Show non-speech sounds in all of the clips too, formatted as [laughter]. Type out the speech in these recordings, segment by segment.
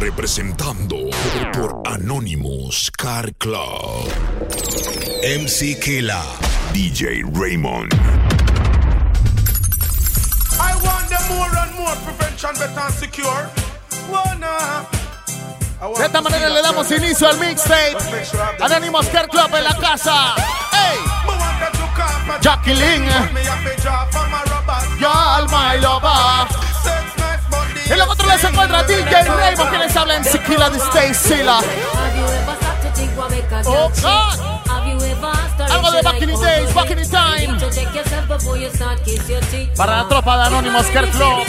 Representando por Anonymous Car Club. MC Kela. DJ Raymond. I want them more and more prevention better and secure. Wanna. De esta manera le damos inicio al mixtape. Anonymous Car Club en la casa. ¡Ey! Jacqueline. Y'all my lover. En los controles se encuentra DJ Raymond que les habla en Siquila de Stay Sila. Oh God. Algo de back in the days, back in the time. Para la tropa de Anonymous Car Club.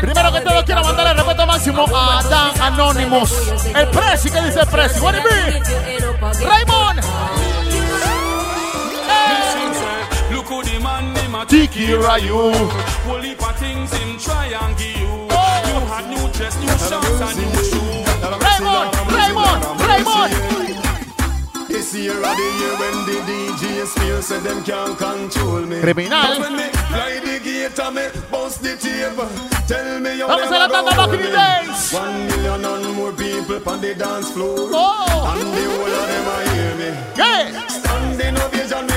Primero que todo quiero mandarle respeto máximo a Dan Anonymous. El Prezi, ¿qué dice el Prezi? What it be? Raymond. Tiki Rayu. Oh! Raymond, Raymond, Raymond. This year of the year when the DJs feel say them can't control me. Criminal. When me fly the gate and me the table. Tell me how Vamos them a la a tanda go back in the win. days. One million and more people on the dance floor. Oh. And the whole of them a hear me. Yeah. Standing ovation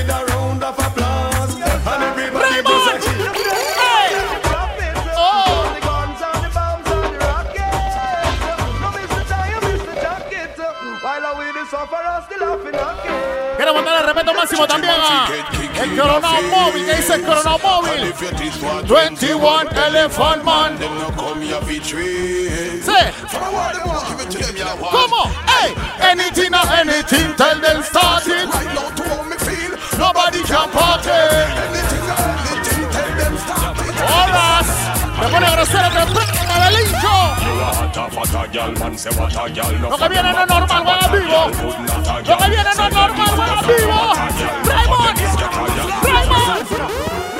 Quiero mandarle respeto máximo también a el Coronado Móvil, que dice el Coronado Móvil. 21 Elephant Man. Sí. ¿Cómo? Hey, anything or anything, tell them start it. Nobody can party. Horas. Me pone grosero temprano, Madelincho. Lo que viene no es normal, van a vivo. Lo que viene no es normal, van a vivo. Raymond. Raymond.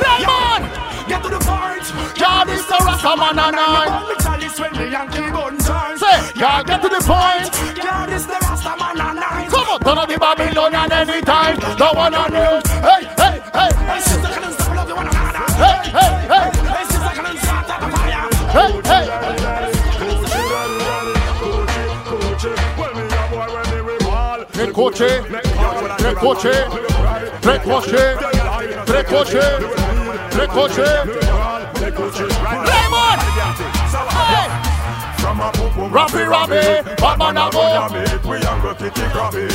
Raymond. Get to the point. God is the Rastaman and I. Say, God, get to the point. God is the Rasta man and I. Come on, turn on the Babylonian anytime. No one on you. Tres coches, tres coches, tres coches, tres coches, tres coches. Raymond! Hey! Robbie, Batman, a go. We a go kitty grabby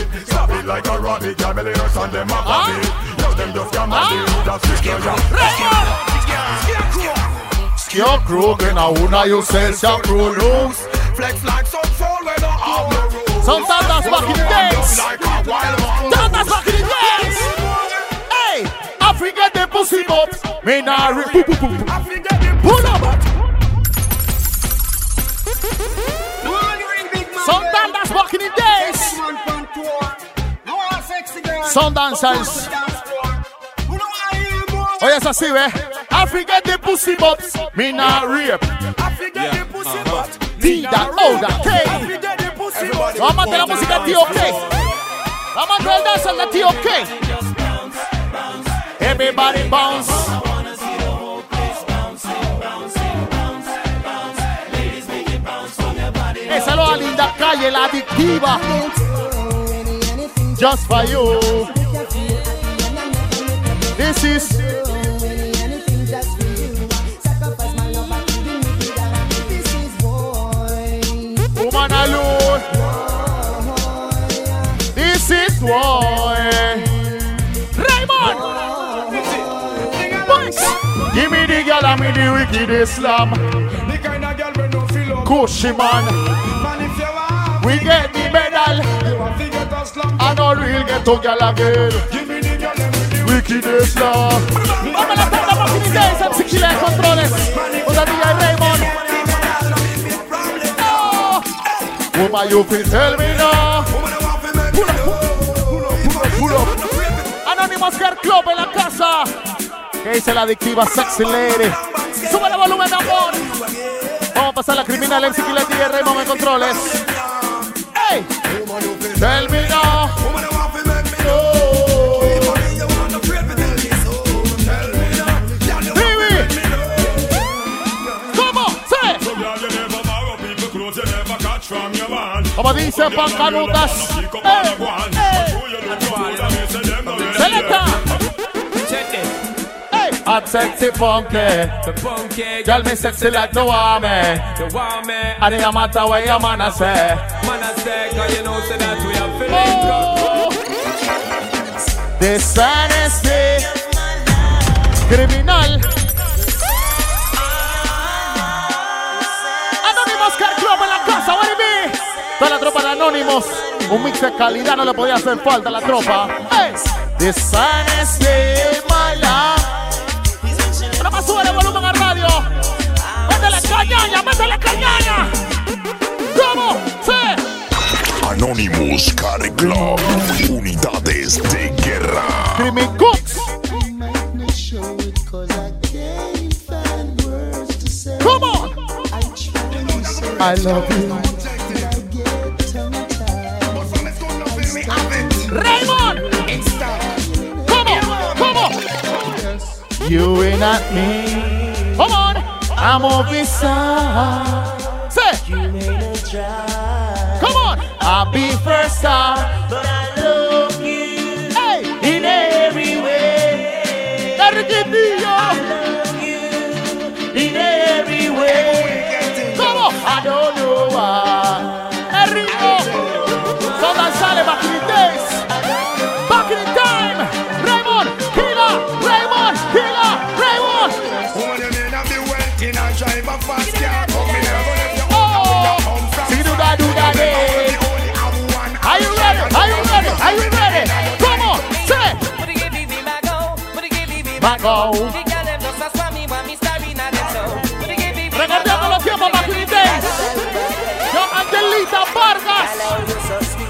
it like a rabbit Girl belly hurts and them a bobby Yo them just can't manage That's the girl Your crew, que a una you sell crew loose. Flex like some no rules. Some tandas back in the days. Like a wild man. Tandas back in the days. Hey, Africa the pussy up. Me nah re- poo, poo, poo, poo. I forget the Pull up. one ring. Some tandas back in the days. man from tour. No one sexy girl. Some dancers. Dance floor. Who know I hear more? Oye, es eh? así, ve. Africa the pussy bots. Me nah rape. I forget the pussy uh-huh. butt. D that O that I K. forget the pussy butt. Vamos a la música tío K. Vamos a el danza de tío K. Everybody bounce. Esa es la linda calle, la adictiva. Just for you. This is girl and me the wicked Islam. The kind of girl we no feel up. Cushy man. Man, if you want, We get the medal. you want to get a slum. I know real get to girl again. Give me the girl and with the Wicked Islam. Vamos a la back in the days. MC Killer en controles. Con oh. DJ Raymond. Woman, you can tell me now. Pull up, pull up. Anonymous Girl Club en la casa. ¿Qué dice la adictiva? Sexy Lady. Sube el volumen, amor. Vamos a pasar la criminal MC Kileti y RM Controles. ¡Ey! Terminó. Como dice Pancanutas, ¡Ey! Hot sexy funky. The punky Girl, me sexy like the army. the warm man. And it matter what your man a say. Man, I say, cause you know, say that we are feeling good. Oh. Criminal. Anónimos Car Club en la casa, what it be? La tropa de Anónimos. Un mix de calidad no le podía hacer falta a la tropa. Hey. Cañaña, métele cañaña. ¿Cómo? Sí. Anonymous Car Club. Unidades de guerra. Cooks. Come on. I love you. Raymond. Come on. Come on. You ain't not me. I'm on this side. Say. You made a. Come on. I'll be first star. back go. Los tiempos más Yo, Angelita Vargas.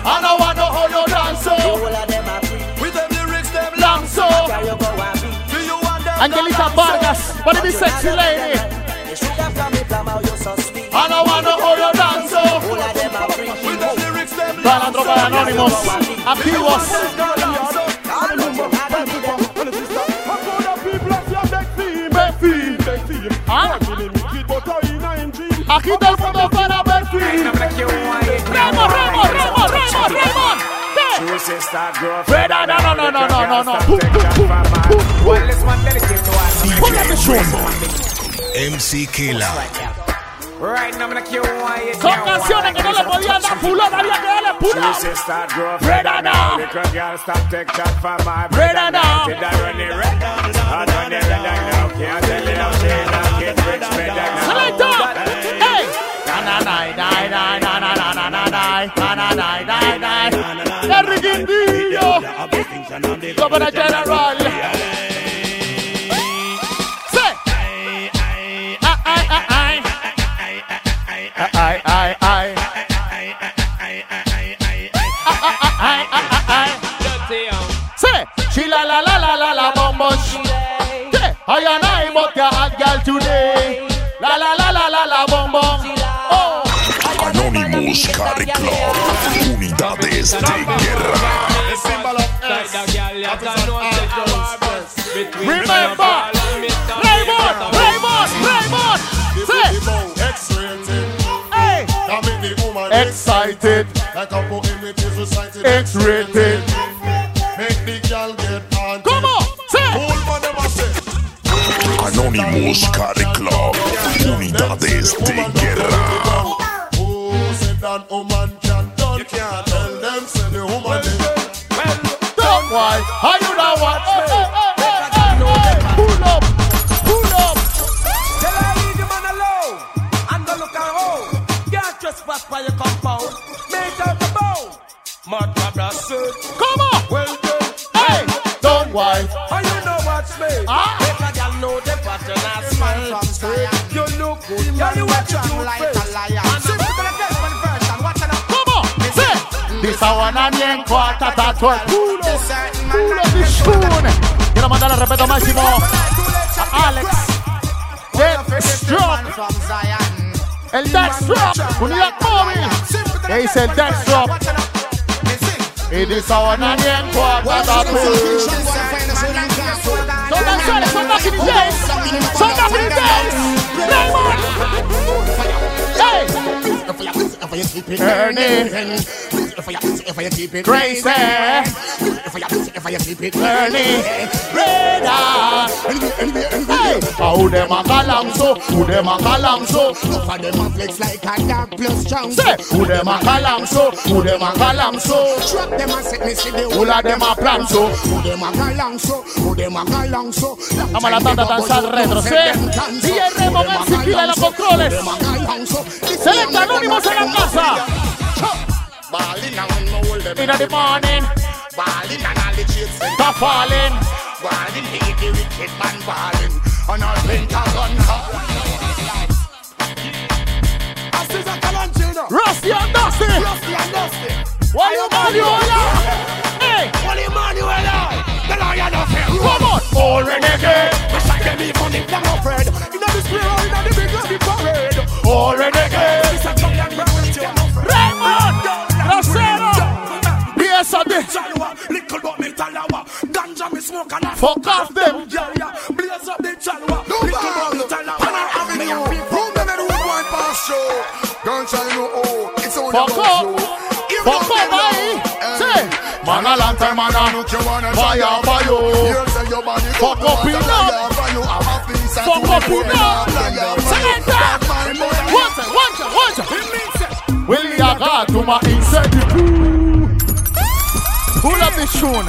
I don't want hold. With them lyrics, them long so. Angelita Vargas, what is this sexy lady? I don't want hold. With them lyrics, them long so. Activos. Aquí todo el mundo para Belfi. Remo, Remo, Remo, Remo, Remo. Freda, no, no, no, no, no, no, no. Pum, pum. Pull up the show. MC Killa. Son canciones que no le podían dar pulón, había que darle pulón. Freda now. Freda now. Selector. Hey. Na na na na na na na na na na na na na na na na. Henry Guindillo. Governor General. Oscar Club. Unidades de guerra. Remember, Raymond, Raymond, Raymond. Excited, like a couple images recited. X-rated, make the girl get on. Come on, Anonymous Club, unidades de guerra. man, oh woman can done. You can't tell them, say the woman. is well, well, Quarter one and then quarter to twelve. Pull up, spoon. Quiero mandarle respeto máximo a Alex. Dead El Deathstroke. Unidad móvil. Que dice el Deathstroke. It is our nine and quarter to twelve. Son tan suaves, son tan finités. Son tan finités. Raymond. Hey. You keep it Burning. If you, if you keep it Crazy. If you, if you keep it Burning. How them a galang so? Who them a galang so? Enough of them a flex like a dog plus. Say, who them a galang so? Who them a galang so? Trap them set me see the Who of them a plan so? Who them a galang so? Who them a galang so? Vamos a la tanda danzar retro, ¿sí? DJ Remo, los controles. Selecta Anónimos en la casa. Ballin' and when me hold them In the morning, Ballin' and all the chicks them the falling. Ballin', hate the wicked man ballin' And all Pentagon As is a Calantino Rusty and Dusty. Rusty and Dusty Why you man you are? Hey, Holy Emmanuel The lion of hell come on. All renegade. We shot them even if them afraid Inna the square inna the big lobby parade All renegade. Yes, I did. Jalwa, little but me talawa Ganja me smoke and I Fuck off them. Yeah, yeah, blaze up the chalwa Little but me talawa Me and people Who them and who want pass show? Gunshine no oh, it's only Fuck about up. you. You Fuck know up, them Say, man a long time, man a Look, you wanna fire try for you. Here's say your body Fuck good, up you in love. to fire for you. I'm a piece of Fuck food up in you. love. Fire for Say you. it down. Man, boy. Watch it, watch it, watch it. Will you got to my incentive? Pull up this tune.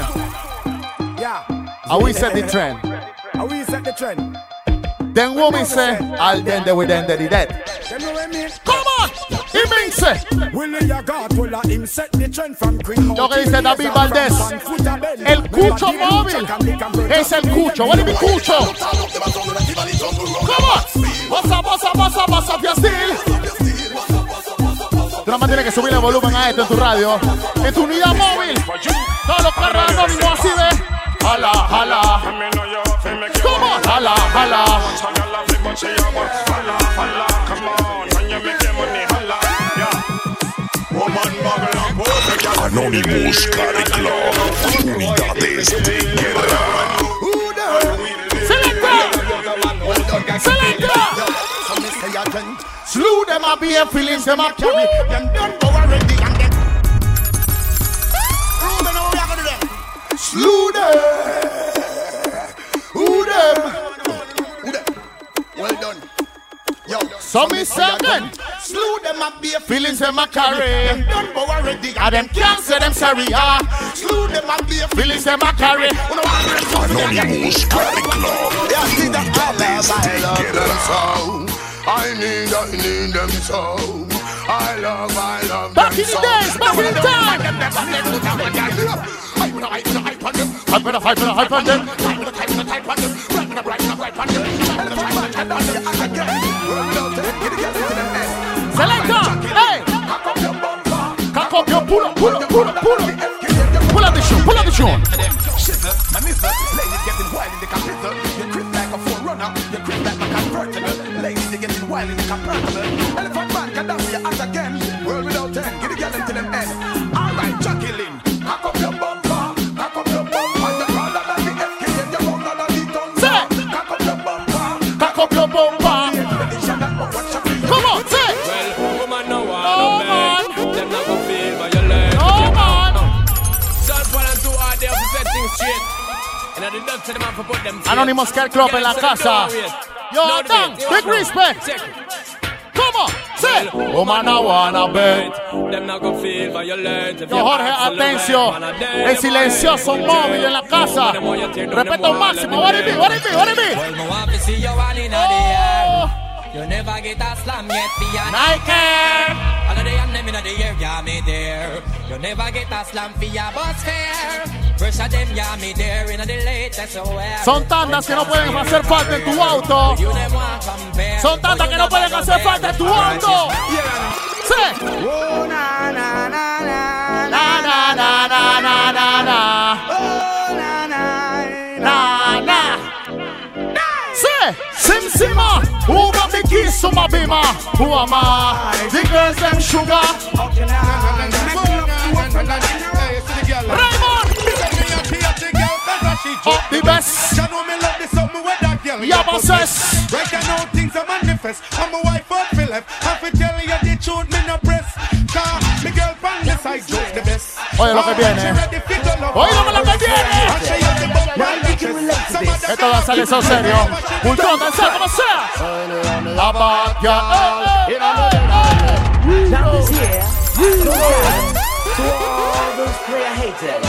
Yeah. And we set the trend. How we set the trend? Then woman say, I'll then they will end the dead. Come on. He means say, Willie let him set the trend from Green Lo que dice David Valdés. El cucho móvil. Es el cucho. What do you mean cucho? Come on. Bossa, bossa, bossa, bossa up your steel. Tú nada más tienes que subir el volumen a esto en tu radio. En tu unidad móvil. Todos los carros anónimos así de. Jala, jala. Come on. Jala, jala. Anonymous Carry Club. Unidades de guerra. Selecta. Selecta. Slew them a be feelings them a carry. Them done go already and them Ruben, how we are gonna do them? Slew them. Who them? Well done Yo So me say again. Slew them up be a Feelings them a carry. Them done go already And them can't say them sorry, ah. Slew them up be a Feelings them a carry. Anonymous Carry Club. Unidades de guerra. I need, I need them so. I love, I love Back them in the days, back in the time. I'm gonna fight for the hype on them. Selecta, hey. Cock up your pull up, pull up, pull up, pull up. Pull up the shoe, pull up the shoe. Ladies getting wild in Ladies they getting wild in. Elephant man can dance your ass again. World without end. Get the girl into them end. All right, Jacqueline. Cock up your bumper. Cock up your bumper. You taller than the FK and you louder than the thunder. Say. Cock up your bumper. Cock up your bumper. Come on, say. Well, woman no want No, no man. Them not gonna feel violent. No, man. Just one and two are there to set things straight. And I did not tell them how to put them. Anonymous Care Club en la casa. Yo, No Dan, big respect. Say. Woman, I wanna bet. Them not gonna feel violent. You Jorge, ask for the atención. El silencioso móvil en la casa. Them want you tear down them Respeto máximo. What it be? What it be? What it be? Well, me want see you one in the oh. air. Oh, You never get a slam yet, be I Nike. All of the them in the air, yeah, me there. You never get a slam for your bus fare. Son tandas que no pueden hacer falta en tu auto. Son tantas que no pueden hacer falta en tu auto. Sí. Oh, na, na, na, na, Na, na, na, na, na, na, na. Oh, na, na, Na, na. Sí. Sim Sima. Who got the keys to my bima? Who am I? The girls them sugar. Raymond. up the best. You know me love this up me with that girl. Yeah, possess. Right I know things are manifest. I'm a wife out for left. I fi tell you the truth, me no press. Car, me girl from the side just the best. Oh, you look bien, eh. Oh, you look. Esto va a salir eso serio. Bultón, danza, como sea. La batalla. Now this year, to all those player haters.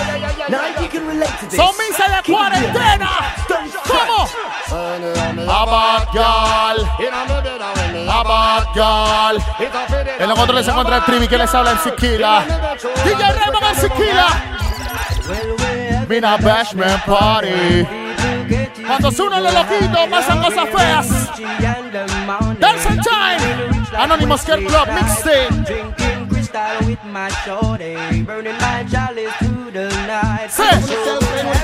De keep it real. cuarentena. ¿Cómo? La Batgal. La Batgal. En los controles se encuentra el Trivi que les habla en Siquila. DJ Raymond en Siquila. Vina Bashman Party. Cuando se unen los loquitos pasan cosas feas. Dance and Time. Anonymous Girl Club Mixtape. Drinking crystal with my shorty. Burning my chalice the night. Sí.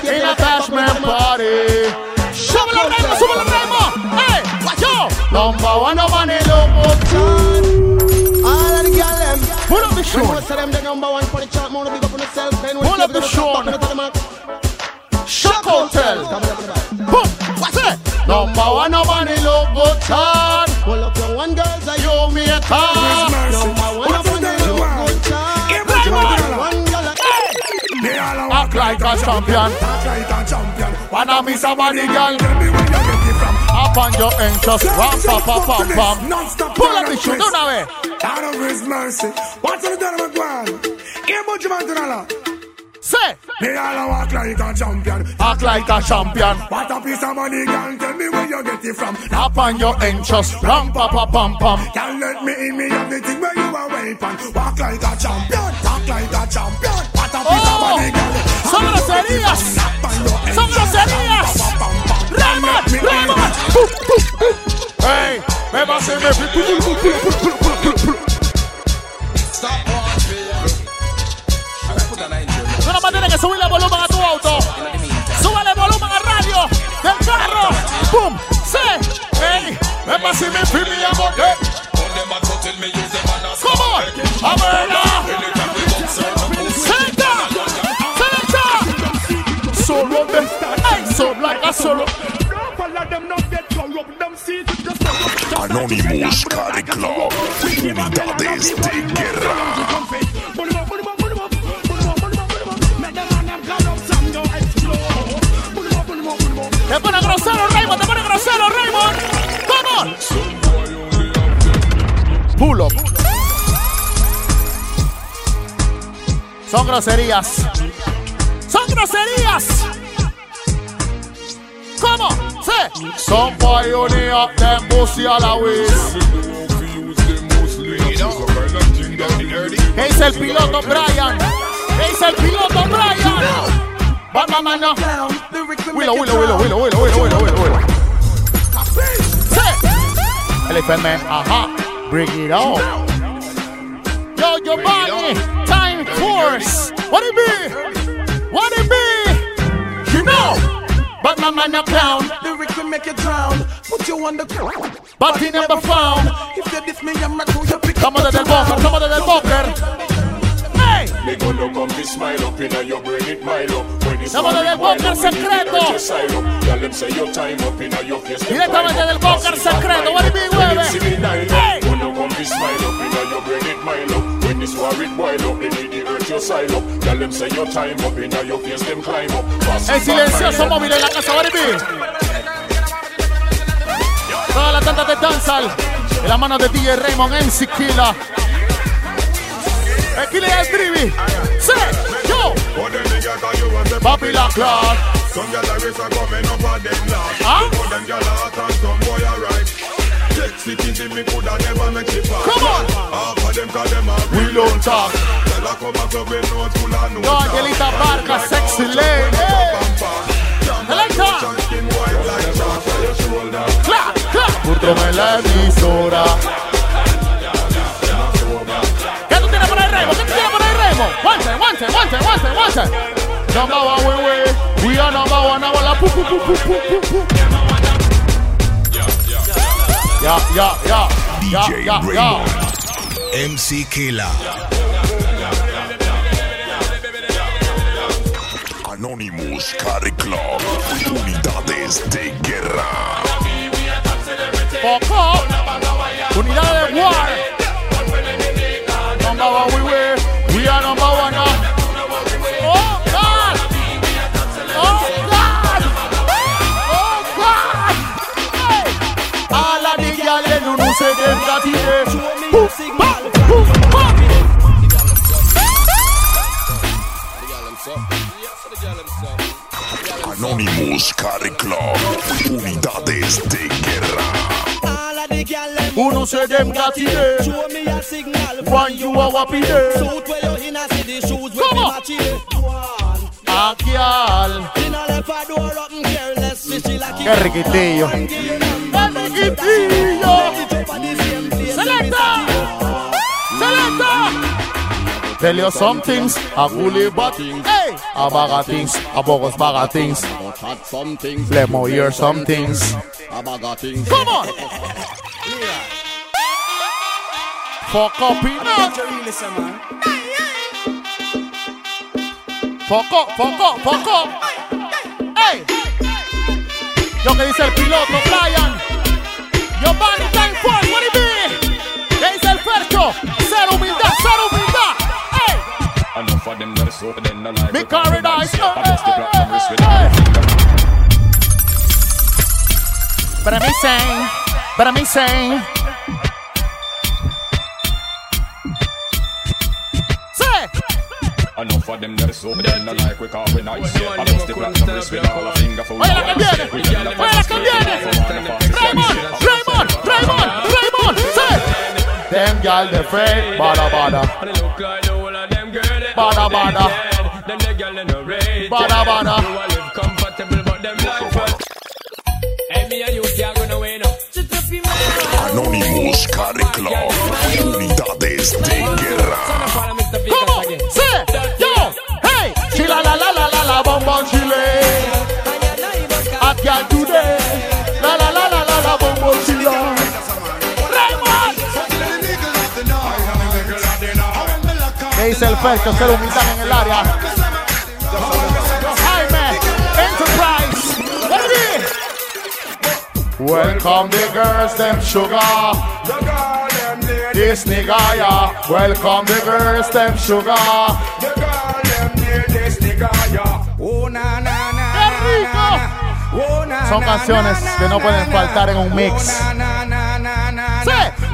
Vina Bashman Party. Súbelo Raymond, súbelo Raymond. Hey, yo. Number one of money loco. All of the them. Pull up the show. When most of them the number one for the chart, more big up on yourself. Pull up the show. Shock Hotel. Boom. What's it? Number one of money loco chart. Pull up your one girls and You me a car. A champion. Act like a champion. Wanna miss a body girl. Tell me where you get it from. Up on your interest. Ram, pam, pam, pam, pam. Pull up the shoe. Do una vez. God of His mercy. What's the gentleman going? Here, but you want to know. Say. They all walk like a champion. Act like a champion. What a piece of money, girl. Tell me where you get it from. Up on your interest. Ram, pam, pam, pam, pam. Can't let me in me have the thing where you are waiting. Walk like a champion. Talk like a champion. Son groserías. Son groserías. Raymond, Raymond. Hey, me va a hacer Tú nomás tienes que subirle volumen a tu auto. Súbale volumen a radio del carro. ¡Pum! ¡Sí! ¡Ey! Me va a hacer mi film y amor. Come on! ¡A verla! solo. Anonymous de guerra. Te pone grosero, Raymond, te pone grosero, Raymond. Son groserías. Son groserías. Sí. Son pioneer, them pussy a la vez. ¿Qué dice el piloto Brian? ¿Qué dice el piloto Brian? Vamos, mano. Willow, Willow, Willow, Willow, Willow, Willow. Sí. Elephant Man, ajá. Bring it on. Yo, Giovanni, Time Force. What it be? What it be? You know. But my man a clown. Lyrics will make you drown. Put you on the ground. But he never found. If you diss me, I'm not going to pick Estamos desde el bunker, estamos desde el bunker. Me gonna come be smile up in your brain, it del secreto. Directamente del secreto. What it up, the earth your. Tell them say your time up, inna your face them climb up. El silencioso móvil en la casa, what Toda la tanda de danzal en las manos de DJ Raymond MC Killa. Aquí le da el trivi. Sí, yo. Papila Clark. Some gyal are coming up at them last. Huh? Some of them gyal are hot and some boy are right. Me coulda never make it back. Come on. Half of them real don't talk. Gyal a come a club with no school and no talk. Barca, sexy lady. Electra. Clap, clap. On. Ya, ya, ya. Ya, DJ ya. MC Killer. Anonymous Cari Club. Unidades de guerra. Poco. Unidad de War. Day. Boom, bam, boom, bam. Anonymous Carry Club. Unidades de guerra. All of the gyal them Uno say them got it there. show me a signal. One you a wappy there. Suit where you in a city shoes with Come me on. match it. One. A girl. In a left a door up and careless. Fishy like Qué riquitillo. Selecta. Selecta. Tell you some things, a bully but hey, a bag of things, a bogus bag of things. some things. Let me hear some things. A bag of things. Come on. Fuck up enough. Fuck up, fuck up, fuck up. Hey. Lo que dice el piloto, Brian. Yo, Bunny Time what it be? ¿Qué dice el Fercho? Cero humildad, cero humildad. Hey. Enough of them that is so then no like Big paradise. I Hey, bust the hey, platinum wrist with hey, a finger. But me saying, but saying. Say. Of them that is so then no like we call we nice I bust the platinum wrist with all a finger for Oye la que viene, oye la que viene. Raymond, Raymond, Raymond, Raymond, say. Them gal they fake, bada bada, And it look like the whole of them girl they Bada, only bada. dead. Them the girl they no rate Bada, bada. You a live comfortable but them life was Hey me and you can't go nowhere now Anonymous Carry Club. Unidades de guerra. ¿Qué dice el Fercho? Ser humildad en el área. Jaime, Enterprise, what it is? Welcome the girls, them sugar. This nigga, yeah. Welcome the girls, them sugar. Oh, na, na, na, ¡Qué rico! Oh, na, Son na, canciones na, que no na, pueden na, faltar en un mix.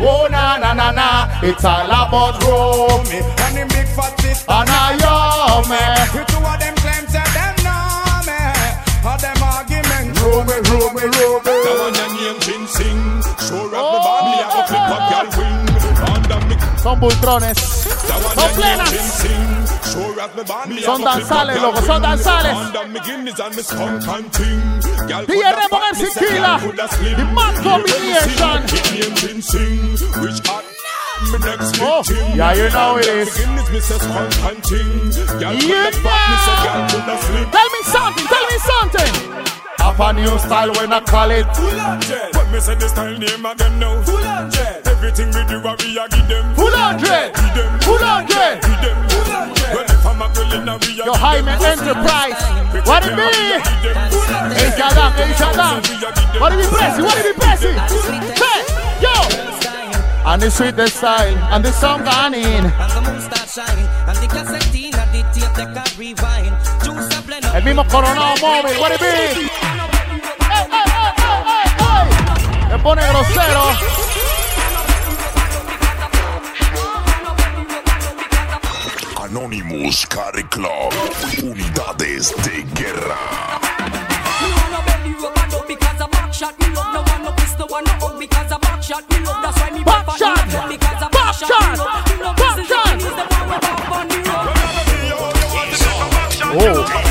Oh na na na na, it's all about room. And the big fat sister. And I am eh. me. The two of them claim say them know me. All them arguments. Ruby, Ruby, Ruby. That one your name Jin Sing Sure up the bar me a go Oh. flip up y'all wing Under me Son bultrones. That one Son your name plenas. Jin Sing Sure up the bar me a Son go flip up danzales, loco, son danzales. Under me Guinness and me skunk and ting Y'all DJ Remo fat, me MC say Killer. y'all coulda slim. The mad combination. sing, Hit name Jin Sing Which hot me next Oh, yeah, you know it Under is. me Guinness me say skunk and ting Y'all You coulda fat, me say y'all know. Tell me something, tell me something. Up a new style when I call it. When me say the style name of them now Full hundred Everything we do a we a give them Full hundred. Give them Full hundred. Give them Full hundred Well if I'm a girl in a we a Yo, Jaime. Enterprise. What it be? a we a give them. Full hundred. Hey, Shadam, hey, Shadam. We a give them. What it be pressy? What it be pressy? Say, yo. And the sweetest style, and the song gone in. And the moon start shining, and the cassette and the tape they can rewind. Juice a blend. El mismo Coronado Móvil, what it be? Ey, ey, ey, ey, ey, ey. Se pone grosero. Anonymous Carry Club. Unidades de guerra. Backshot! Backshot! Backshot! Oh. Oh.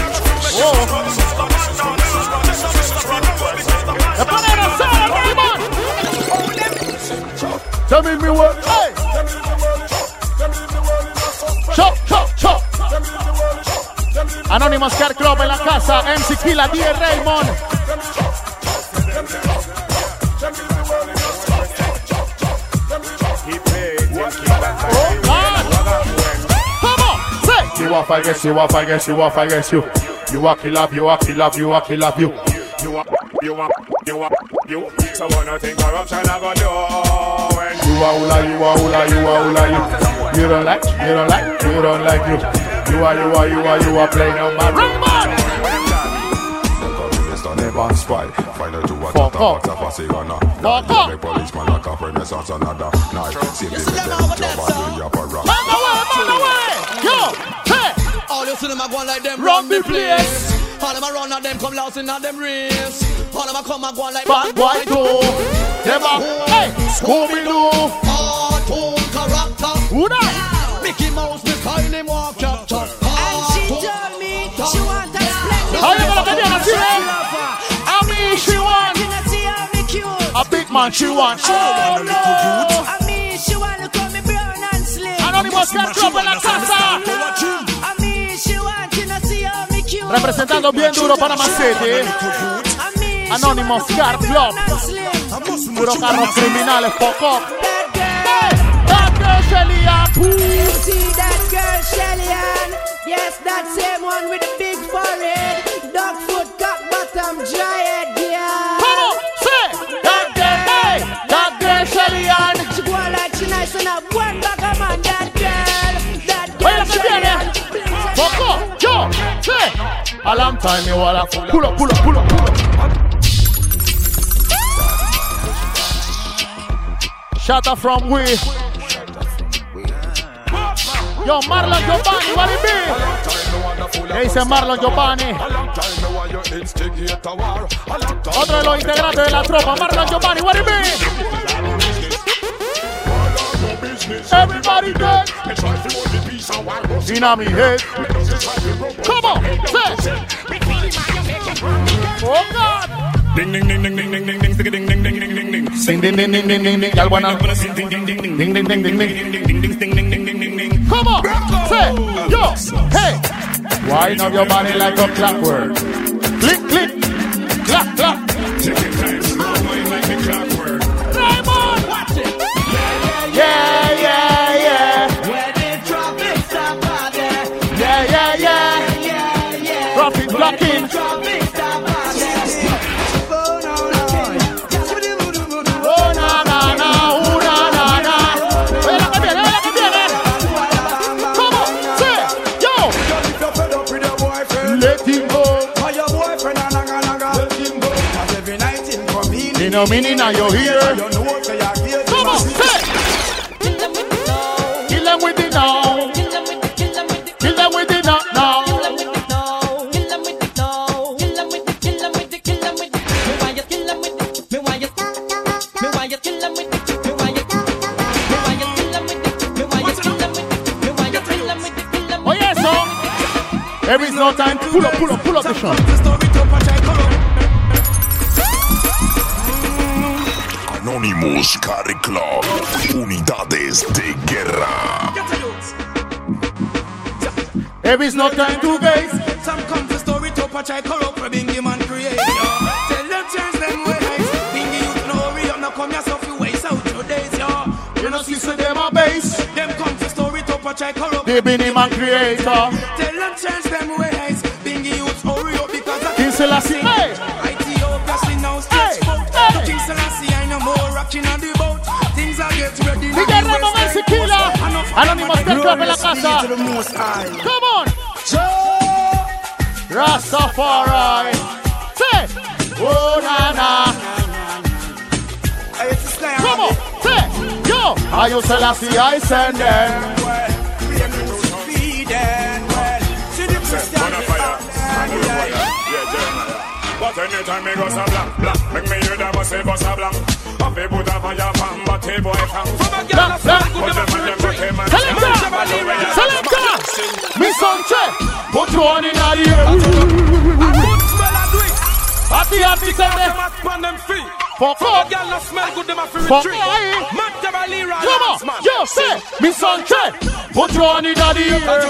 Casa. DJ Raymond. Oh. You off, I guess, you off, I guess, you off, I guess, you. You are kill up, you are kill up, you are kill up, you. You a, you a, you a, you So when I think corruption I go do You are hula, you are hula, you are hula, you. You don't like, you don't like, you don't like you. You are, you are, you are, you are playing on my Raymond. Me band spy. Find out to what Fuck a up. what a passy gonna. Fuck Die, policeman like a renaissance another night. See me with them job and do the opera. Man away, man away. Yo, hey. All you see them a go like them Run the place. All them a run and them come lost in all them race. All them a come and go like Bad boy too. Them a, hey, Scooby-Doo. Cartoon character. Who that? Mickey Mouse, cute a big man. She want. Oh no. I mean she want to call me brown and slim Anonymous Cat Club en la casa. I mean she want you know see how me cute Representando bien duro Panama City. Anonymous Car Club. Puro carros criminales, poco. Hey, that girl Shelly up. You see that girl Shelly Ann? Yes, that same one with the big forehead A long time me wanna pull up, pull up, pull up, pull up. Up from we. Yo, Marlon Giovanni, what it be? ¿Qué dice Marlon Giovanni? Otro de los integrantes de la tropa, Marlon Giovanni, what it be? Everybody dead. In head. On. Oh God. Ding ding ding ding ding ding ding ding ding ding ding ding ding ding ding. Ding ding ding ding ding ding. Y'all wanna? Ding ding ding ding ding Ding ding ding ding ding. ding ding ding ding ding ding. Come on, say, yo, hey. Wind up your body like a clockwork. Click, click, clap, clap. Take your time, slow like a clockwork. In a minute now you're here. Come on, say. Kill them with it now. Kill them with it now. Oh, now. There is no time. Pull up, pull up, pull up the shot. Anonymous Car Club. Unidades de guerra. There is no time to gaze. Some come to story to patch I corrupt for Bingy man create. Tell them change them ways. Bingy you no hurry up, now come yourself you waste out your days, yo. You know, see, so them a base. Them come to story to patch I corrupt. They been him and creator. Tell them change them ways. Bingy you hurry up because I King Selassie, hey. up in the casa. Come on. Joe. Rastafari. Say. Oh, na, na. Come on. Say. Yo. Are you Selassie? I send them. But anytime me go some black, black, make me hear the bus say bus black dirty boy from From a girl that's Put your hand the air Good smell a drink Happy happy say them Man Fuck up girl that smell good on, in the air Cause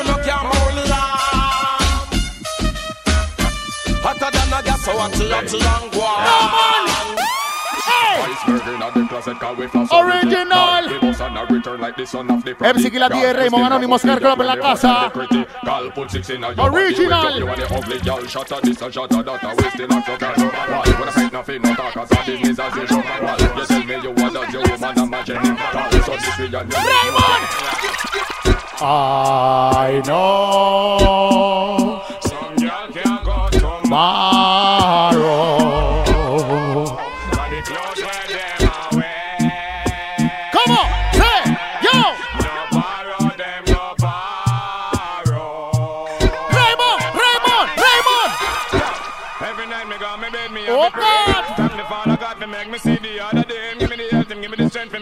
Hotter than a gas, so hot, hot, long, long, one. Original. MC Killa D. Raymond Anonymous Car Club en la casa. Original. Raymond! I know Some girl can't go tomorrow.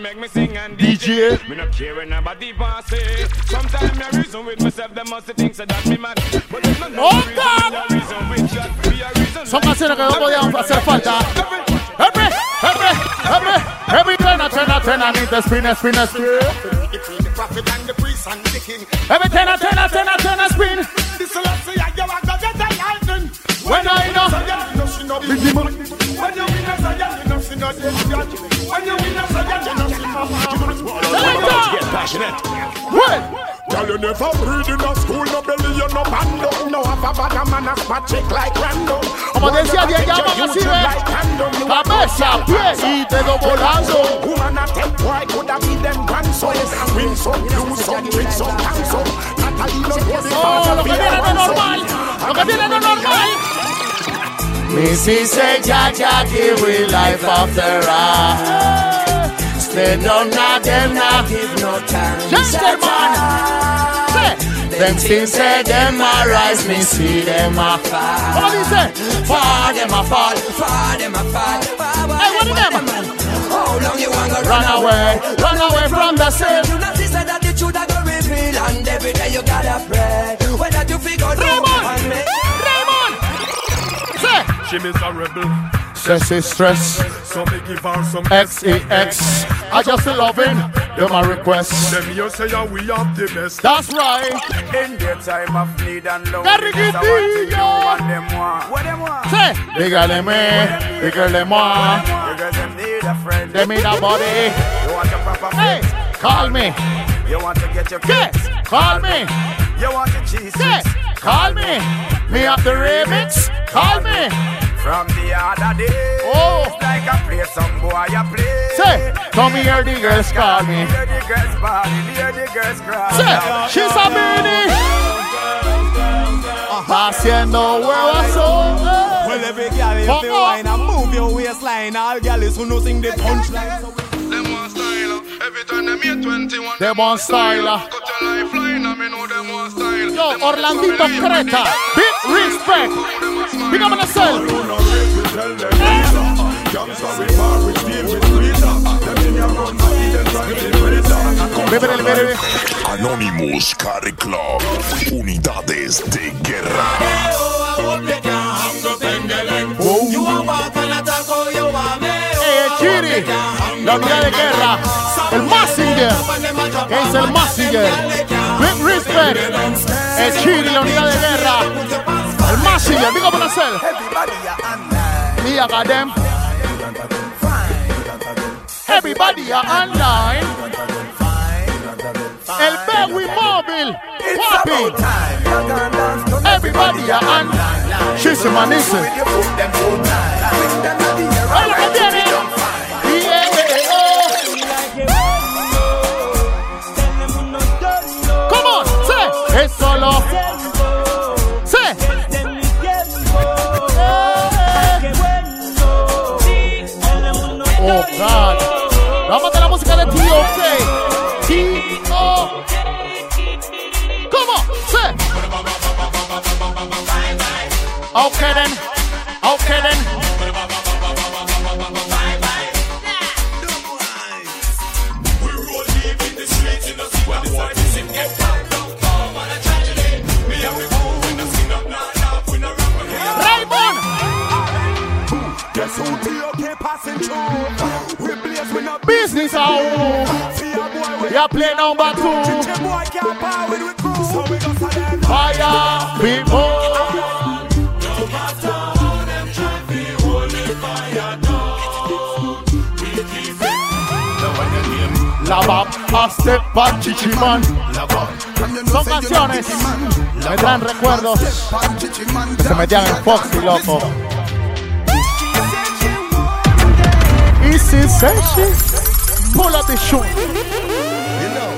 Make me sing and DJ. Me not care when nobody pass say. Sometimes me reason with myself, them must think so that me mad. But there's no Oh, reason, God. me a reason with God. Be a reason. Son canciones que no podían hacer falta. Every, every, every, every turn, a turn, a turn, I need the spin, a spin, a spin. Between the prophet and the priest and the king. Every turn, a turn, a turn, a turn, a spin. This is what say I go and go get a lightning. When I know you never read in a school, no belly, you no band up. No have a bad man, a spot chick like random. Como decía Diego, llaman así, ¿ves? Cabeza, pie y dedo volando. Woman a take boy, could have been them grandson. Win some, lose some, trick some, cancel. Natalie no go the Oh, lo que viene no normal. Lo que viene no normal. Missy say, Jaja, give we life after all. Stay down now, them now give no time. Gentlemen, say, them still say them a rise, me see them a fall. What do you say? Fall, them a fall. Fall, them a fall. Hey, what of them? How long you want to Run away, run away from the sin. You not say that the truth I go reveal And every day you gotta pray Whether you figure out Raymond! Raymond! Say, She miserable. Stress is stress. So me give her some X-E-X. I just loving them a request. Them you say yeah, we have the best. That's right. In their time of need and Carriquillo. and them want. What them want? Say, dígale me, dígale moi. Because them need a friend. They mean a body. You want your proper Hey, call me. You want to get your Yes, call me. You want your cheese. Call me. Me up the remix. Call me. From the other day. Oh. It's like I play some boy I play. Say, come here, the girls call me. Hear the girls body, hear the girls cry. Say, she's a mini. Haciendo huevas. Well, every girl, if Fuck you off. whine and move your waistline, all girls who know sing the punchline. Them want style. Every time them hear 21. Them want style. Cut your lifeline, I mean, Yo, Orlandito Creta. Big respect. Big up on yourself. Anonymous Carry Club. Unidades de guerra. Chiri, la unidad de guerra, el Massinger, es el Massinger, Big Respect, el Chiri, la unidad de guerra, el Massinger, digo por hacer, me I got them, everybody are online, el Bewi Mobile, Wapping, everybody are online, she's a. solo. Say. Oh God. Vamos a la música de T.O.K. T.O. Come on, say. Okay then. Okay then. Business out. fear, boy. We You play number two. Chiche boy can't power with we crew. So we go to them. Fire people. La Bab, a step back, chichiman. Son canciones que me traen recuerdos. que Se metían en Foxy, loco. Session. Pull up the shoe. You know,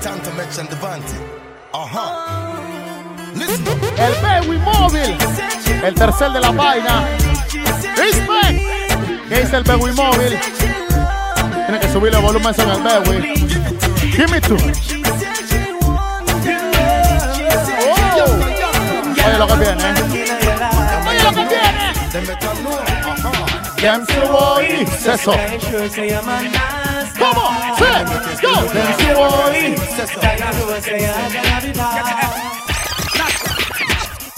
time to mention Devante. Uh-huh. Listen. El Bewi Móvil. El tercer de la vaina. Respect. ¿Qué dice el Bewi Móvil? Tiene que subirle volumen en el Bewi. Give me two. Oh. Oye lo que viene. Oye lo que viene. Them still say so. Come on, say, go. Them say so.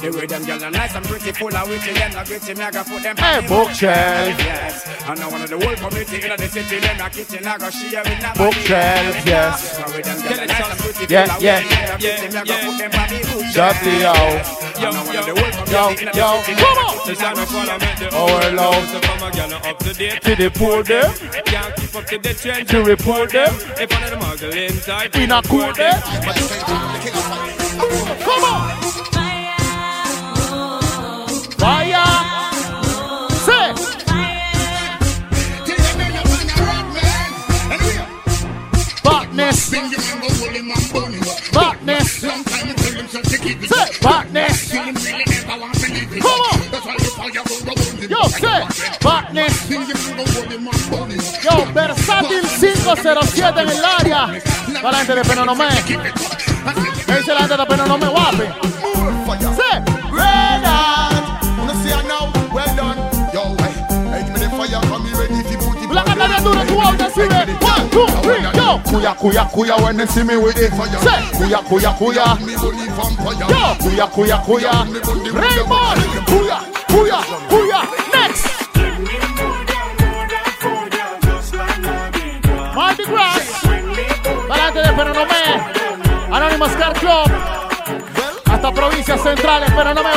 The way them girls are nice and pretty, full of witty, them not gritty, me I got put them Hey, bookshelf. Yes, and I want the whole community in the city, them not kitchen, I got share with them. Bookshelf, yes. Yeah, yeah, yeah, yeah. Shortly out. Yo, yo, yo, come on! Our love to the poor them. Can't keep up to the trend to report them. If one of them are going inside, we not cool them. Come on! Yo, say. Badness. Yo, versátil 507 en el área. Para la gente de Penonomé. ¿Qué dice la gente de Penonomé, guapi? See it. One, two, three, yo. Kuya, kuya, kuya, when they see me with it. Say. Kuya, kuya, kuya. Yo. Kuya, kuya, kuya. Raymond. Kuya, kuya, kuya. Next. Mardi Gras. Delante de Penonomé. Anonymous Car Club. Hasta provincias centrales, pero no me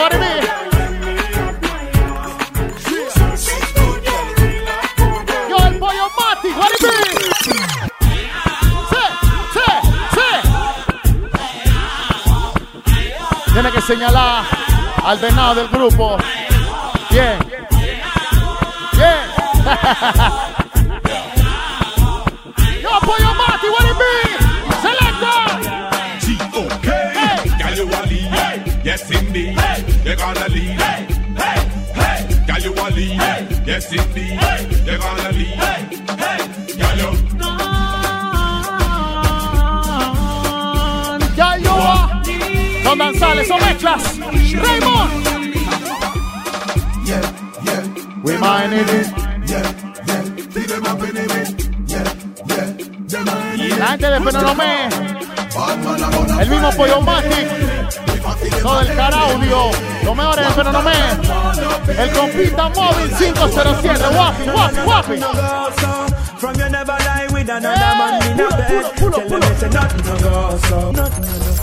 Tiene que señalar al venado del grupo. Bien. Bien. [laughs] Yo apoyo a Mati, what it? Selecta. G-O-K. Hey. Girl, you Yes, indeed. Hey. You're gonna lead. Hey. Hey. Girl, you a Yes, indeed. Hey. Gonna lead. Son danzales, son mezclas. Raymond. We mining it. La gente de Penonomé. El mismo Pollo Matic. Todo el Caraudio. Los mejores de Penonomé. El compita móvil 507. Guapi, guapi, guapi. From you never lie with another man in a bed. Tell them it's a nothing no go so. No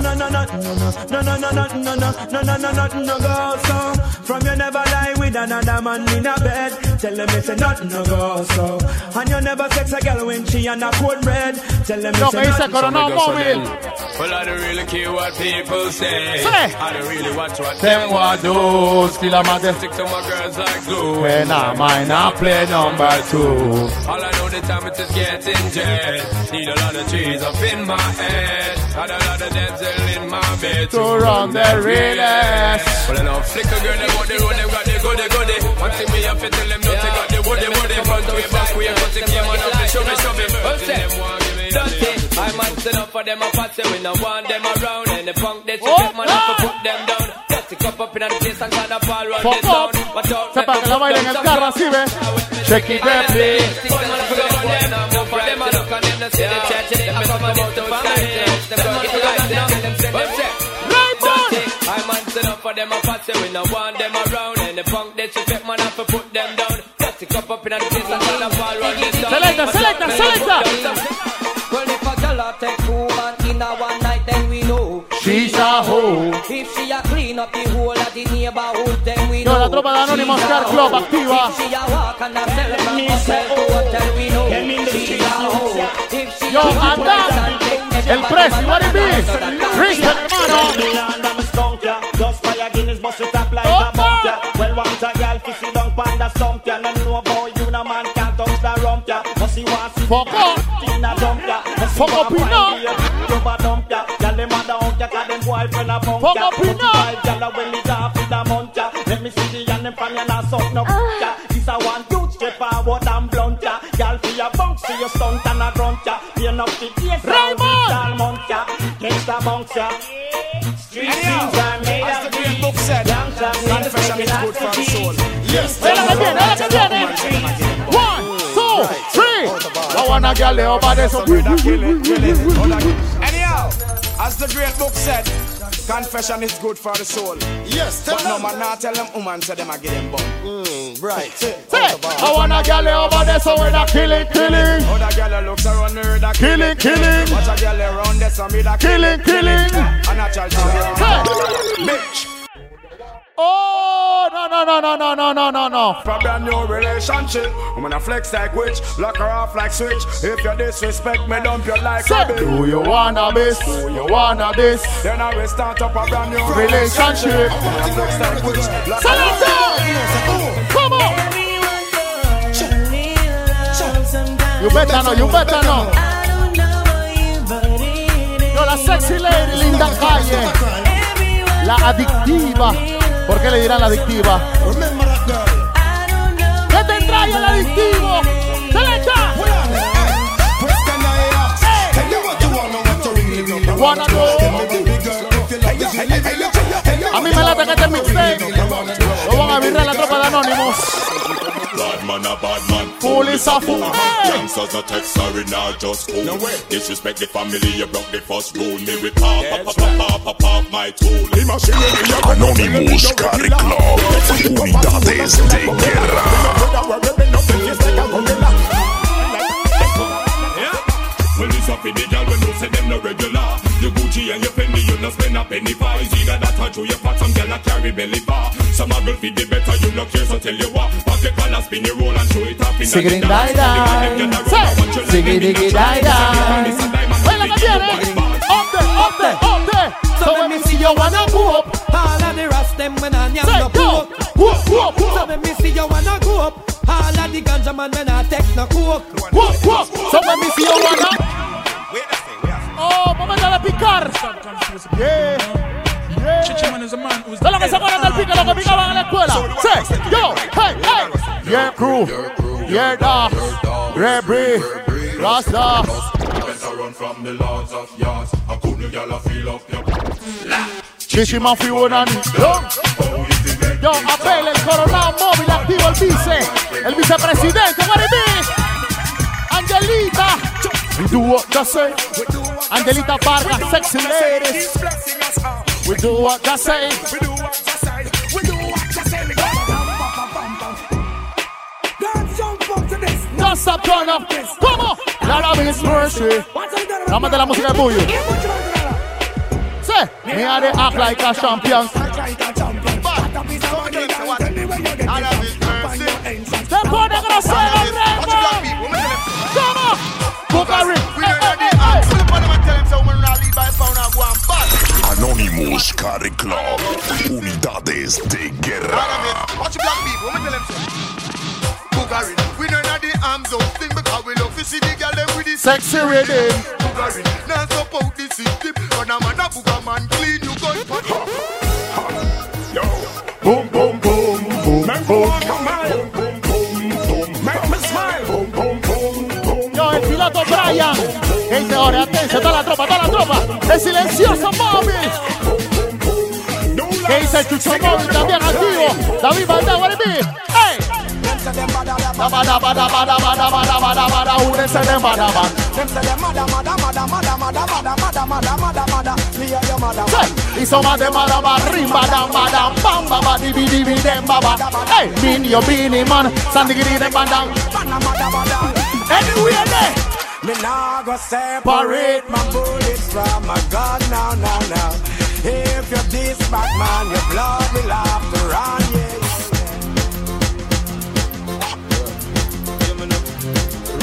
no. no no no no no no no no no no no no no no no no no go so. From you never lie with another man in a bed. Tell them it's a nothing no go so. And you never sex a girl when she on a cold red. Tell them it's a dice nothing Coronel Móvil. Well, I don't really care what people say. Say. I don't really watch what Them what do, still I'm at the Stick to my girls like glue. When I might not play number two. All I know the time it is getting jet. Need a lot of trees up in my head. Had a lot of dental in my bed. To run the realest. Well, I know flicker girl, they got the road, they got the goody goody. One thing me have to tell them, no, they got the woody woody. Front way, back way, cut the game on up, they show me, show me. First thing them want give me Dirty. I'm answering up for them, I pass it, we no want them around. And the punk, they should oh, get man up to put them down. Just to cup up in the place and kind of fall run Fuck this up. town. Watch out, Sepa que la bailen en el carro así, ve. Check it out, please. Well, if a girl a take two man in a one night, then we know She's a hoe. If she a clean up the whole of the neighborhood, then we Yo, know la tropa de Anonymous she's a Car. Club activa. If she a walk and a sell from hotel to hotel, we know she's a hoe. If she Yo, a her and take El Prezi, what it be? Hermano. Fuck up. in a dump, yeah. Must see Fuck want up in find now. the rubber dump, yeah. Girl, them a down, yeah, 'cause them boyfriend a bunk, Fuck yeah. up in now. Five girl a well it off with a month, yeah. Let me see the and them from you now, suck no, yeah. This a one youth straight forward and blunt, yeah. Girl, fi your bunk, see your stunt and a grunt, yeah. Pay enough the case, Raymond. all month, yeah. Gangsta bunks, yeah. Street scenes are made of dreams. book said, confession is good for the soul. Yes, Ve la que viene, ve la que viene. One, two, three. I wanna get over there, so we kill it, kill it. Anyhow, as the great book said, confession is good for the soul. Yes, but no man not tell them woman say them a give them bum. Mm, right. Say, I wanna get lay over there, so we're not killing, killing. Other girl looks around me, that Killing, killing. Watch a girl around there, so me that Killing, killing. And a child Bitch. Oh, no, no, no, no, no, no, no, no, no. For brand new relationship, I'm gonna flex like witch, lock her off like switch. If you disrespect me, dump you like Say, a do you wanna this? Do you wanna this? Then I will start up a brand new Relationship. I'm gonna flex like witch, lock her off. Come on! You better know, you better know. Yo, la sexy lady, Linda Calle. La adictiva. ¿Por qué le dirán la adictiva? ¿Qué te trae el adictivo? ¡Selecta! Wanna know? A mí me late que este mixtape lo van a virar la tropa de Anonymous. Man a bad man. Fool is a fool. Hey! Gangsters a text sorry now just cool. No way. Disrespect the family, you broke the first rule. Me with pop, pop, pop, pop, pop, my tool. Anonymous Car Club. Unidades de guerra. Well, it's up in the girl when you say them no regular. Your Gucci and your Fendi, you no spend a penny for. It's either that or through your pot, some girl a carry belly bar. Some a girl feed the better, you no care, so tell you what. Pop spin your roll and show it up in the Siggity dance. die die. Siggity diggy die die. Oye, la que viene. Up there, up there, up there. So when me see you wanna go up. All of the rest them when I Say, no go. coke. Whoop, whoop, So whoop. when me see you wanna go up. All of the ganja man when I take no coke. Whoop, whoop. So when me see you wanna. Oh, momento de picar. Yeah. Yeah. De lo que se acuerdan del pique, lo que picaban la escuela. Say, yo, hey, hey. Yeah, crew. Yeah, da. Rebri. Rasta. Better run from the lords of yards. I couldn't y'all feel up your. Chichi Mafi Bonan. Yo, yo, apel el coronado móvil, activo el vice. El eh. vicepresidente, what it? Angelita. We do what God say. Angelita Vargas, sexy ladies. We do what I say. We do what I say. We do what I say. We go Don't jump up to this. Don't stop, turn up. Come on. Lord of His mercy. Vamos de la música de bullo. Say, me and they act like a champion. Step on, they're gonna say. Anonymous Car Club. Unidades de guerra. Watch the black people, let me tell them so. We know not the arms out thing because we love to see the girl them with the Sexy rhythm. Bugari, now support the system. But a man a booger man clean you gun for Boom, boom, boom, boom, boom. Yo, el piloto Brian. Gente, ahora atención, toda la tropa, toda la tropa. Es silencioso, mami. ¿Qué dice el chucho móvil? También activo. David Valdez, what it be? ¡Ey! Hey, me nah go separate my bullets from my gun now, now, now. If you're this bad man, your blood will have to run, yeah.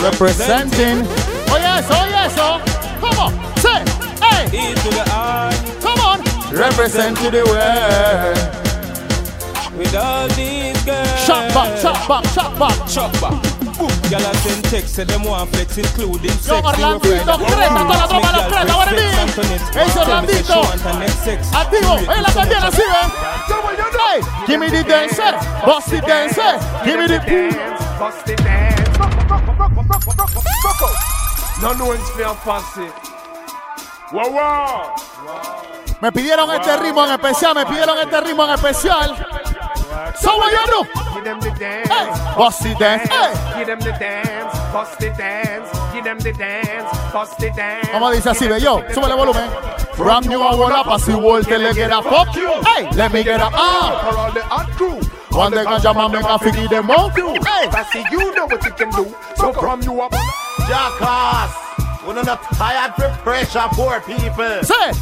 Representing. Oh yes, oh yes, oh. Come on, say, hey. To the eye Come on. Represent to the world. With all these girls. Shot back, shot back, shot back. Shot back. Y'all a send text, say them want flex, including sex. Yo, Orlandito, Creta, toda la tropa de Creta, what it be? Ese Orlandito. Activo, en la también así, ¿eh? Hey, give me the dancer, bust the dancer, give me the Bust the dance. No noise for your fancy. Wow, wow. Me pidieron este ritmo en especial, me pidieron este ritmo en especial. So what you do? Give them the dance. Hey, bust the dance. Hey. Give them the dance. Bust the dance. Give them the dance. Bust the dance. Como dice así, ve yo, súbele volumen. From you I wanna pass the world till they get a fuck you. Hey, let me get a ah. For all the hot crew. One day ganja man make a figgy them out you. Hey, I see you know what you can do. So from you up. Jackass. We're not tired for pressure, poor people. say.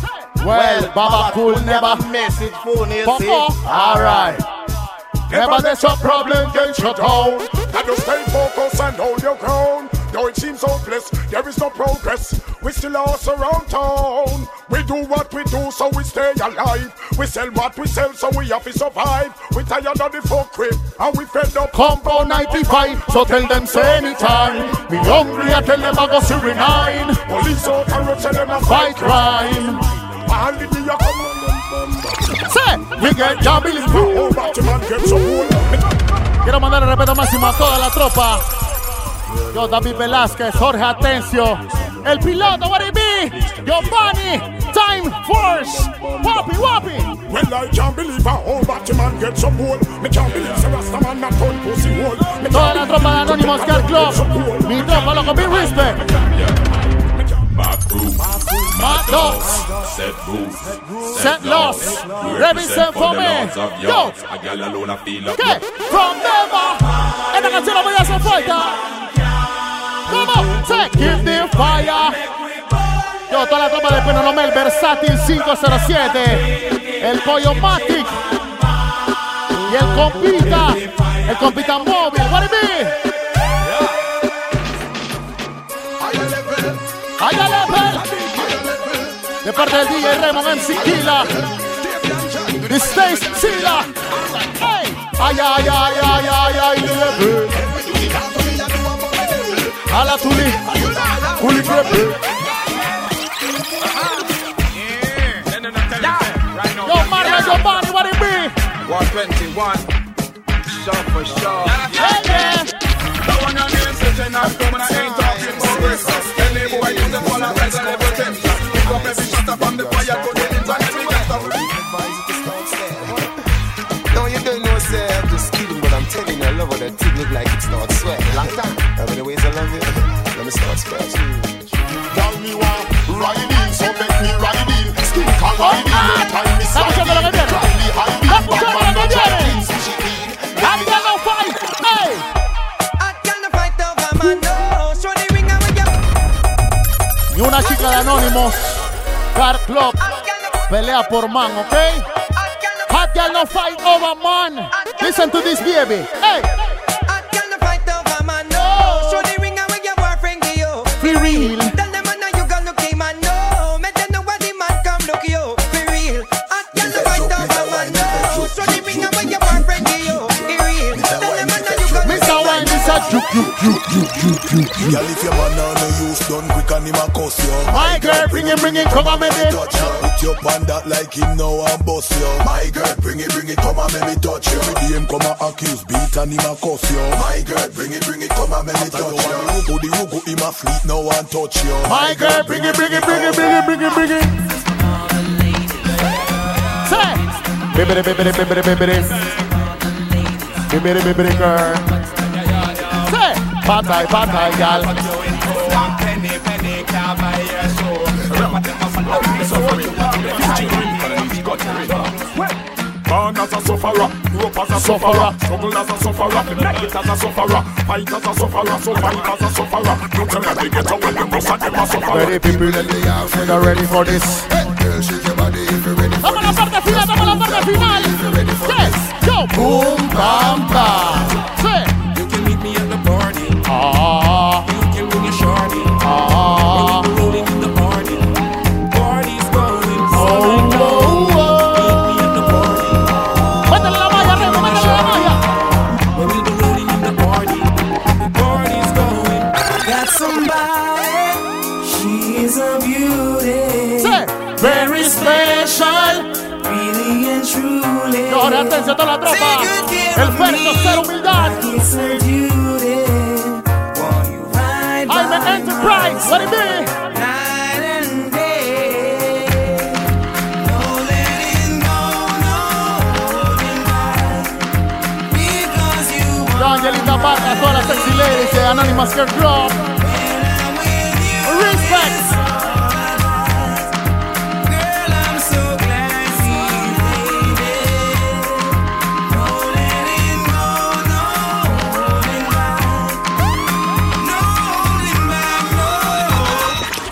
Well, Baba cool never. message phone, you see. Alright. Never let your problem get you down. And you stay focused and hold your ground. Though it seems hopeless, there is no progress. We still lost around town. We do what we do, so we stay alive. We sell what we sell, so we have to survive. We tired of the fuckery, and we fed up. Compound 95, so tell them say anytime. Me hungry, I tell them I go Siri 9. Police out and tell them a Fight crime. Holiday, you come. Some wool. Quiero mandar el respeto máximo a toda la tropa. Yo, David Velázquez, Jorge Atencio, el piloto, what it be? Giovanni, Time Force, Wapi Wapi. Well, I can't believe a whole Batman get some wool. Me can't believe the Rasta man not turn pussy. Me Toda la tropa de Anonymous Girl Club. Mi tropa, loco, big respect. Dogs, Set rules. Set loss. Represent for me. Yo, A girl alone I feel like. From never. Esta canción la voy a hacer falta. ¿Cómo? Say, give the fire. Yo, toda la tropa de Penonomel, Versátil 507. El Pollo Matic. Y el compita. El compita móvil. What it be? Level. De parte del DJ Raymond MC Killa. The. Hey. Ay, ay, ay, ay, ay, ay, level. A la tuli. Tuli crepe. Yo, Mario Giovanni, what it be? 121. Sure for sure. Hey, yeah. That one name sitting up, coming, I ain't talking about this. Any boy up every shot up from the fire to the internet, we get up. No, you don't know, say I'm just kidding, but I'm telling you, I love how that thing look like it starts sweating. Long time. How many ways I love you? Let me start scratching. Tell me what riding, so make me riding. Still can ride in, no time me Escuchando lo que viene. Escuchando lo que viene. Anda, no fight. Hey. Ni una chica de Anonymous. Car Club. Pelea por man, ¿ok? Hot girl no fight over man. Listen to this baby. Hey. No, show the ringa when your boyfriend give you. Be real. Juke. Girl, if your man now no use done quick and him a cuss you. My girl, bring it, bring it, come on, baby. Touch you. Put your pan that like him now and bust you. My girl, bring it, bring it, come on, make me touch you. Every day him come and accuse, beat and him a cuss you. My girl, bring it, bring it, come on, make me touch you. Rugo, the rugo, him a fleet now and touch you. My girl, bring it, bring it, bring it, bring it, bring it, bring it. Say, bibbidi, bibbidi, bibbidi, bibbidi. Bibbidi, bibbidi, girl. Say, patay, patay, gal. Penny, penny, can't buy your soul. Rubber them a follow me, so for you, Born as a sufferer, grew up as a sufferer, struggle as a sufferer, make it as a sufferer, fight as a sufferer, survive as a sufferer. Don't tell me they get away, them most of them a sufferer. Ready, people, they are ready for this. Girl, shake your body if you're ready for this. Vamos a la parte final, vamos a la parte final. Yes, yo. Boom, bam, bam. Say. Ah. You can bring. Ah. Rolling in the party. Party's going Oh, oh, oh. Me the party. Be rolling in the party. The party's going. Got somebody, she's a beauty. Very special. Really and truly. Atención a toda la tropa. El Ferto, cero humildad. Anonymous Girl Club. Respect.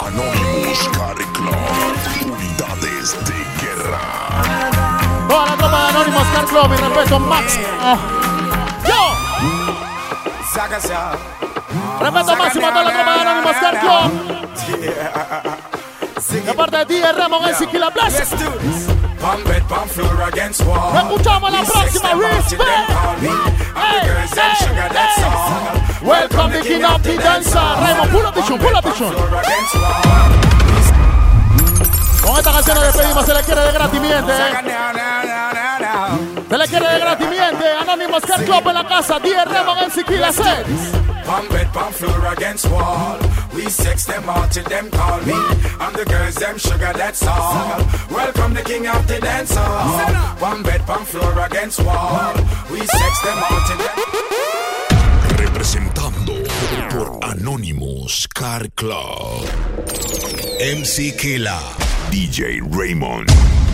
Anonymous Car Club. Unidades de guerra. Toda la tropa de Anonymous Car Club y respeto Max. Oh. Yo. Respeto máximo a toda la tropa de Anonymous Car Club. De parte de DJ Ramón en Siquila Bless. Bed, floor against wall. Escuchamos la próxima. Respect. Hey, hey, Welcome the king of the dancer. Raymond, pull up the tune, pull up the tune. Con esta canción nos despedimos. Se le quiere de gratimiente. Se le quiere de gratimiente. Anonymous Car Club en la casa. DJ Ramón en Siquila Set. Pump bed, pump floor against wall. We sex them out till them call me. I'm the girls, them sugar, that's all. Welcome the king of the dance hall. Pump bed, pump floor against wall. We sex them out till them. Representando por Anonymous Car Club. MC Kela. DJ Raymond.